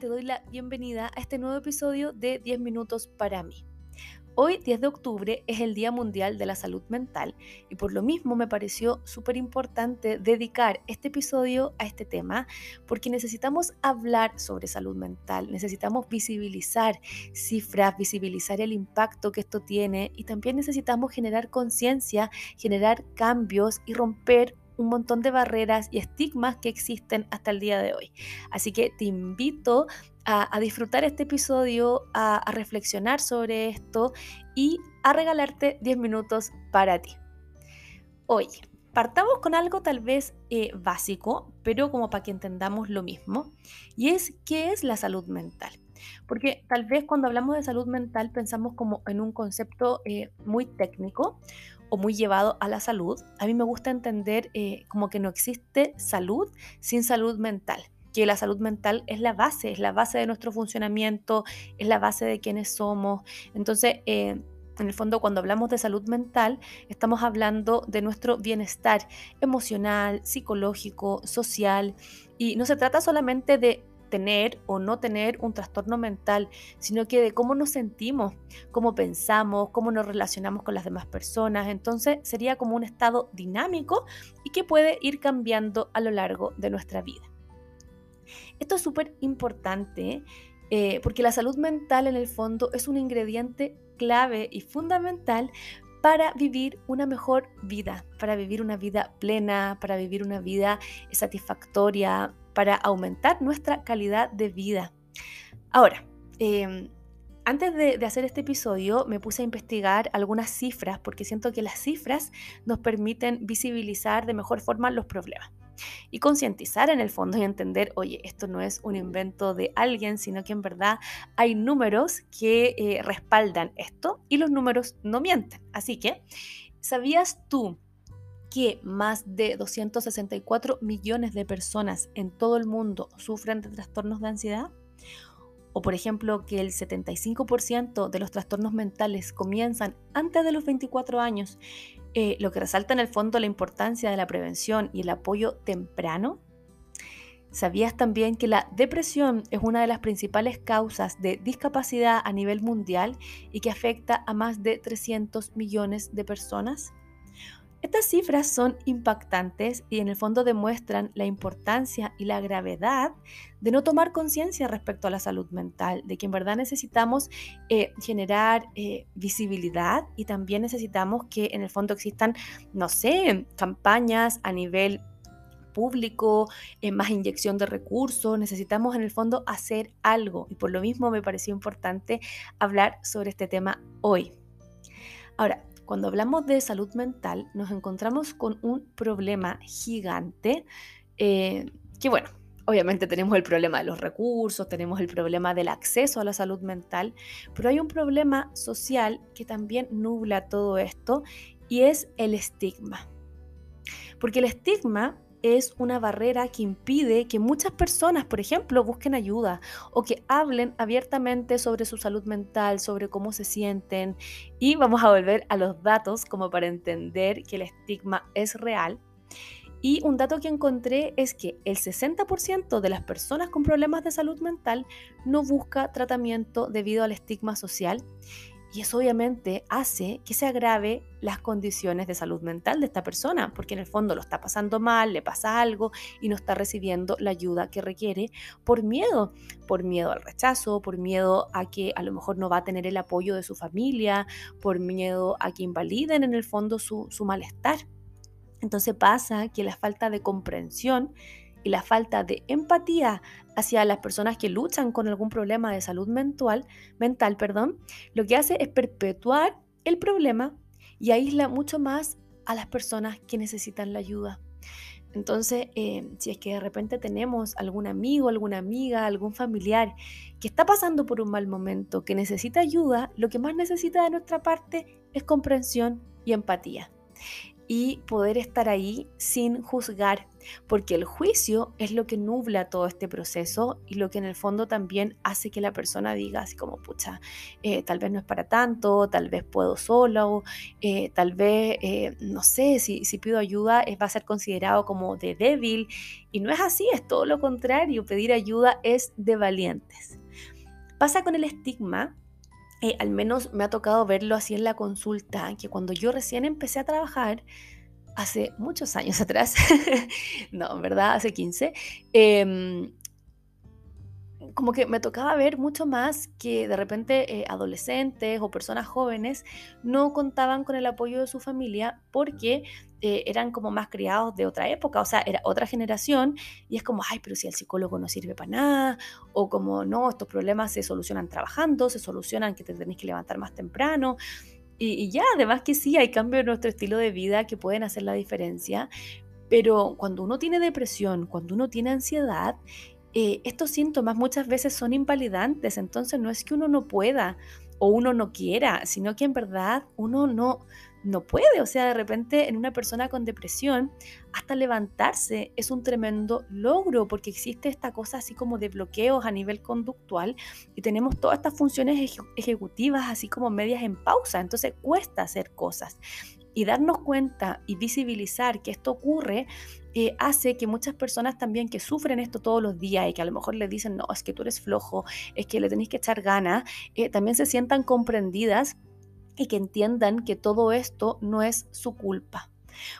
te doy la bienvenida a este nuevo episodio de 10 minutos para mí. Hoy, 10 de octubre, es el Día Mundial de la Salud Mental y por lo mismo me pareció súper importante dedicar este episodio a este tema porque necesitamos hablar sobre salud mental, necesitamos visibilizar cifras, visibilizar el impacto que esto tiene y también necesitamos generar conciencia, generar cambios y romper un montón de barreras y estigmas que existen hasta el día de hoy. Así que te invito a, disfrutar este episodio, a, reflexionar sobre esto y a regalarte 10 minutos para ti. Oye, partamos con algo tal vez eh, básico, pero como para que entendamos lo mismo, y es qué es la salud mental. Porque tal vez cuando hablamos de salud mental pensamos como en un concepto eh, muy técnico o muy llevado a la salud. A mí me gusta entender eh, como que no existe salud sin salud mental que la salud mental es la base, es la base de nuestro funcionamiento, es la base de quienes somos. Entonces, eh, en el fondo, cuando hablamos de salud mental, estamos hablando de nuestro bienestar emocional, psicológico, social, y no se trata solamente de tener o no tener un trastorno mental, sino que de cómo nos sentimos, cómo pensamos, cómo nos relacionamos con las demás personas. Entonces sería como un estado dinámico y que puede ir cambiando a lo largo de nuestra vida. Esto es súper importante eh, porque la salud mental en el fondo es un ingrediente clave y fundamental para vivir una mejor vida, para vivir una vida plena, para vivir una vida satisfactoria, para aumentar nuestra calidad de vida. Ahora, em, antes de, hacer este episodio me puse a investigar algunas cifras porque siento que las cifras nos permiten visibilizar de mejor forma los problemas y concientizar en el fondo y entender, oye, esto no es un invento de alguien, sino que en verdad hay números que eh, respaldan esto y los números no mienten. Así que, ¿sabías tú? Que más de 264 millones de personas en todo el mundo sufren de trastornos de ansiedad? O por ejemplo, que el 75% de los trastornos mentales comienzan antes de los 24 años, eh, lo que resalta en el fondo la importancia de la prevención y el apoyo temprano. ¿Sabías también que la depresión es una de las principales causas de discapacidad a nivel mundial y que afecta a más de 300 millones de personas? Estas cifras son impactantes y en el fondo demuestran la importancia y la gravedad de no tomar conciencia respecto a la salud mental, de que en verdad necesitamos eh, generar eh, visibilidad y también necesitamos que en el fondo existan, no sé, campañas a nivel público, eh, más inyección de recursos, necesitamos en el fondo hacer algo y por lo mismo me pareció importante hablar sobre este tema hoy. Ahora, cuando hablamos de salud mental, nos encontramos con un problema gigante eh, que, bueno, obviamente tenemos el problema de los recursos, tenemos el problema del acceso a la salud mental, pero hay un problema social que también nubla todo esto y es el estigma. Porque el estigma es una barrera que impide que muchas personas, por ejemplo, busquen ayuda o que hablen abiertamente sobre su salud mental, sobre cómo se sienten. Y vamos a volver a los datos como para entender que el estigma es real. Y un dato que encontré es que el 60% de las personas con problemas de salud mental no busca tratamiento debido al estigma social y eso obviamente hace que se agrave las condiciones de salud mental de esta persona, porque en el fondo lo está pasando mal, le pasa algo y no está recibiendo la ayuda que requiere por miedo, por miedo al rechazo, por miedo a que a lo mejor no va a tener el apoyo de su familia, por miedo a que invaliden en el fondo su, su malestar. Entonces pasa que la falta de comprensión y la falta de empatía hacia las personas que luchan con algún problema de salud mental, mental perdón, lo que hace es perpetuar el problema y aísla mucho más a las personas que necesitan la ayuda. Entonces, eh, si es que de repente tenemos algún amigo, alguna amiga, algún familiar que está pasando por un mal momento, que necesita ayuda, lo que más necesita de nuestra parte es comprensión y empatía. Y poder estar ahí sin juzgar, porque el juicio es lo que nubla todo este proceso y lo que en el fondo también hace que la persona diga así como, pucha, eh, tal vez no es para tanto, tal vez puedo solo, eh, tal vez, eh, no sé, si, si pido ayuda va a ser considerado como de débil y no es así, es todo lo contrario, pedir ayuda es de valientes. Pasa con el estigma eh, al menos me ha tocado verlo así en la consulta, que cuando yo recién empecé a trabajar, hace muchos años atrás, no, verdad, hace 15, como que me tocaba ver mucho más que de repente eh, adolescentes o personas jóvenes no contaban con el apoyo de su familia porque eh, eran como más criados de otra época, o sea, era otra generación y es como, ay, pero si el psicólogo no sirve para nada, o como, no, estos problemas se solucionan trabajando, se solucionan que te tenés que levantar más temprano. Y, y ya, además que sí, hay cambios en nuestro estilo de vida que pueden hacer la diferencia, pero cuando uno tiene depresión, cuando uno tiene ansiedad, eh, estos síntomas muchas veces son invalidantes, entonces no es que uno no pueda o uno no quiera, sino que en verdad uno no, no puede. O sea, de repente en una persona con depresión, hasta levantarse es un tremendo logro porque existe esta cosa así como de bloqueos a nivel conductual y tenemos todas estas funciones ejecutivas así como medias en pausa. Entonces cuesta hacer cosas. Y darnos cuenta y visibilizar que esto ocurre eh, hace que muchas personas también que sufren esto todos los días y que a lo mejor le dicen, no, es que tú eres flojo, es que le tenéis que echar ganas, eh, también se sientan comprendidas y que entiendan que todo esto no es su culpa.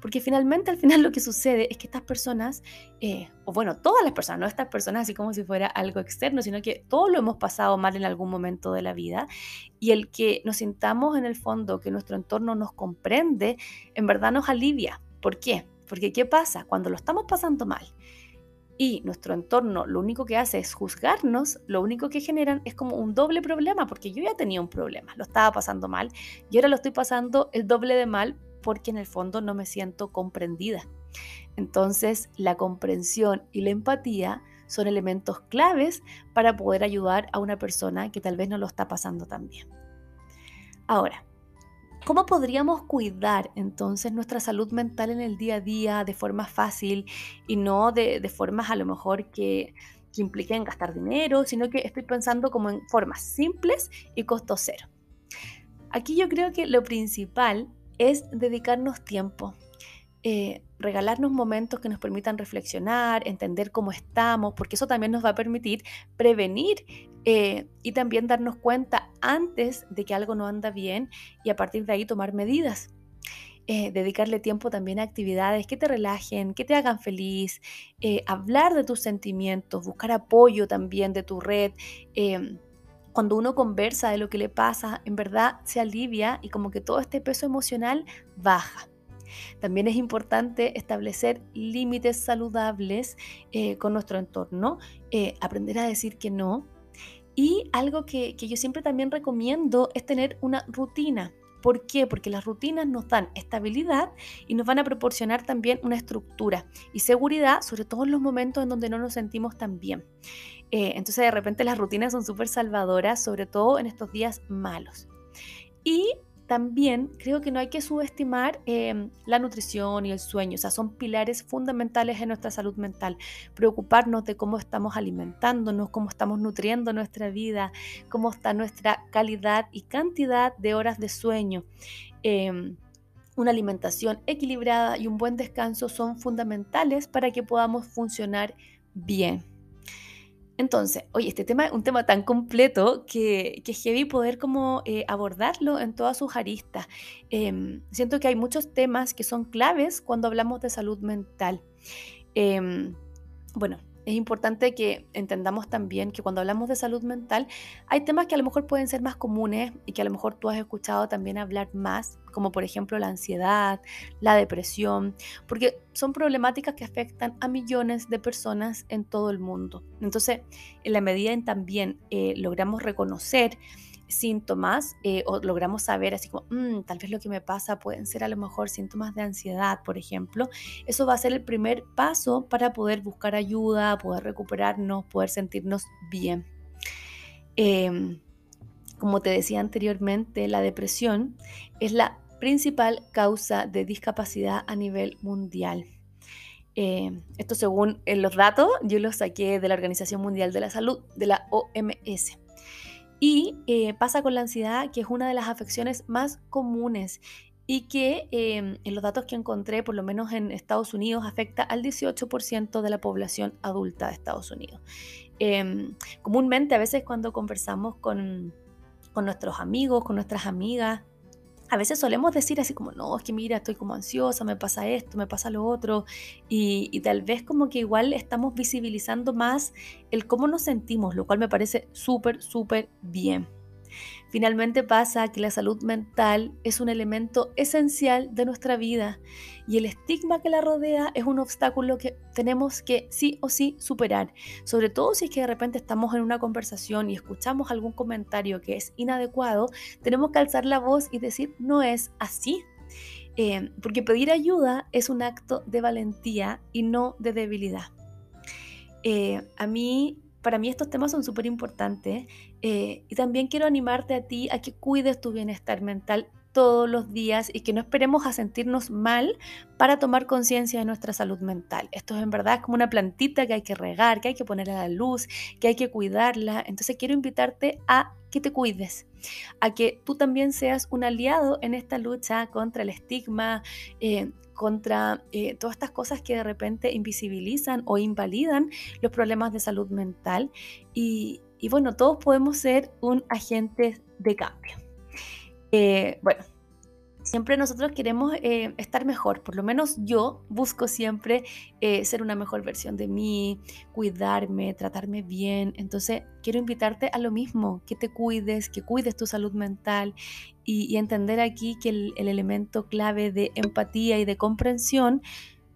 Porque finalmente, al final lo que sucede es que estas personas, eh, o bueno, todas las personas, no estas personas así como si fuera algo externo, sino que todos lo hemos pasado mal en algún momento de la vida y el que nos sintamos en el fondo, que nuestro entorno nos comprende, en verdad nos alivia. ¿Por qué? Porque ¿qué pasa? Cuando lo estamos pasando mal y nuestro entorno lo único que hace es juzgarnos, lo único que generan es como un doble problema, porque yo ya tenía un problema, lo estaba pasando mal y ahora lo estoy pasando el doble de mal porque en el fondo no me siento comprendida. Entonces, la comprensión y la empatía son elementos claves para poder ayudar a una persona que tal vez no lo está pasando tan bien. Ahora, ¿Cómo podríamos cuidar entonces nuestra salud mental en el día a día de forma fácil y no de, formas a lo mejor que, que impliquen gastar dinero, sino que estoy pensando como en formas simples y costo cero? Aquí yo creo que lo principal es dedicarnos tiempo, eh, regalarnos momentos que nos permitan reflexionar, entender cómo estamos, porque eso también nos va a permitir prevenir eh, y también darnos cuenta antes de que algo no anda bien y a partir de ahí tomar medidas. Eh, dedicarle tiempo también a actividades que te relajen, que te hagan feliz, hablar de tus sentimientos, buscar apoyo también de tu red. Cuando uno conversa de lo que le pasa, en verdad se alivia y como que todo este peso emocional baja. También es importante establecer límites saludables con nuestro entorno, aprender a decir que no, y algo que, yo siempre también recomiendo es tener una rutina. ¿Por qué? Porque las rutinas nos dan estabilidad y nos van a proporcionar también una estructura y seguridad, sobre todo en los momentos en donde no nos sentimos tan bien. Eh, entonces de repente las rutinas son súper salvadoras, sobre todo en estos días malos. Y también creo que no hay que subestimar em, la nutrición y el sueño, o sea, son pilares fundamentales en nuestra salud mental. Preocuparnos de cómo estamos alimentándonos, cómo estamos nutriendo nuestra vida, cómo está nuestra calidad y cantidad de horas de sueño. Em, una alimentación equilibrada y un buen descanso son fundamentales para que podamos funcionar bien. Entonces, oye, este tema es un tema tan completo que, que es heavy poder como eh, abordarlo en todas sus aristas. Em, siento que hay muchos temas que son claves cuando hablamos de salud mental. Em, bueno, es importante que entendamos también que cuando hablamos de salud mental hay temas que a lo mejor pueden ser más comunes y que a lo mejor tú has escuchado también hablar más, como por ejemplo la ansiedad, la depresión, porque son problemáticas que afectan a millones de personas en todo el mundo. Entonces, en la medida en también eh, logramos reconocer síntomas eh, o logramos saber así como, mm, tal vez lo que me pasa pueden ser a lo mejor síntomas de ansiedad, por ejemplo, eso va a ser el primer paso para poder buscar ayuda, poder recuperarnos, poder sentirnos bien. Em, como te decía anteriormente, la depresión es la principal causa de discapacidad a nivel mundial. Eh, esto según eh, los datos, yo los saqué de la Organización Mundial de la Salud, de la OMS. Y eh, pasa con la ansiedad, que es una de las afecciones más comunes y que em, en los datos que encontré, por lo menos en Estados Unidos, afecta al 18% de la población adulta de Estados Unidos. Em, comúnmente a veces cuando conversamos con, con nuestros amigos, con nuestras amigas, a veces solemos decir así como, no, es que mira, estoy como ansiosa, me pasa esto, me pasa lo otro, y, tal vez como que igual estamos visibilizando más el cómo nos sentimos, lo cual me parece súper, súper bien. Finalmente pasa que la salud mental es un elemento esencial de nuestra vida y el estigma que la rodea es un obstáculo que tenemos que sí o sí superar, sobre todo si es que de repente estamos en una conversación y escuchamos algún comentario que es inadecuado, tenemos que alzar la voz y decir no es así. Eh, porque pedir ayuda es un acto de valentía y no de debilidad. Eh, a mí para mí estos temas son súper importantes eh, y también quiero animarte a ti a que cuides tu bienestar mental todos los días y que no esperemos a sentirnos mal para tomar conciencia de nuestra salud mental. Esto es en verdad como una plantita que hay que regar, que hay que poner a la luz, que hay que cuidarla. Entonces quiero invitarte a que te cuides, a que tú también seas un aliado en esta lucha contra el estigma, eh, contra eh, todas estas cosas que de repente invisibilizan o invalidan los problemas de salud mental. Y, bueno, todos podemos ser un agente de cambio. Eh, bueno, siempre nosotros queremos eh, estar mejor, por lo menos yo busco siempre eh, ser una mejor versión de mí, cuidarme, tratarme bien. Entonces, quiero invitarte a lo mismo, que te cuides, que cuides tu salud mental y, entender aquí que el, elemento clave de empatía y de comprensión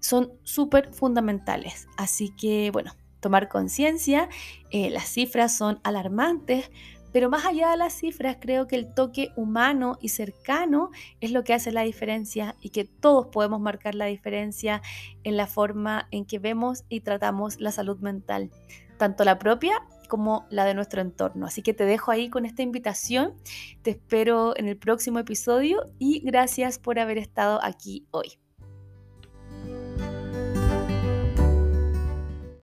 son súper fundamentales. Así que, bueno, tomar conciencia, las cifras son alarmantes, pero más allá de las cifras, creo que el toque humano y cercano es lo que hace la diferencia y que todos podemos marcar la diferencia en la forma en que vemos y tratamos la salud mental, tanto la propia como la de nuestro entorno. Así que te dejo ahí con esta invitación, te espero en el próximo episodio y gracias por haber estado aquí hoy.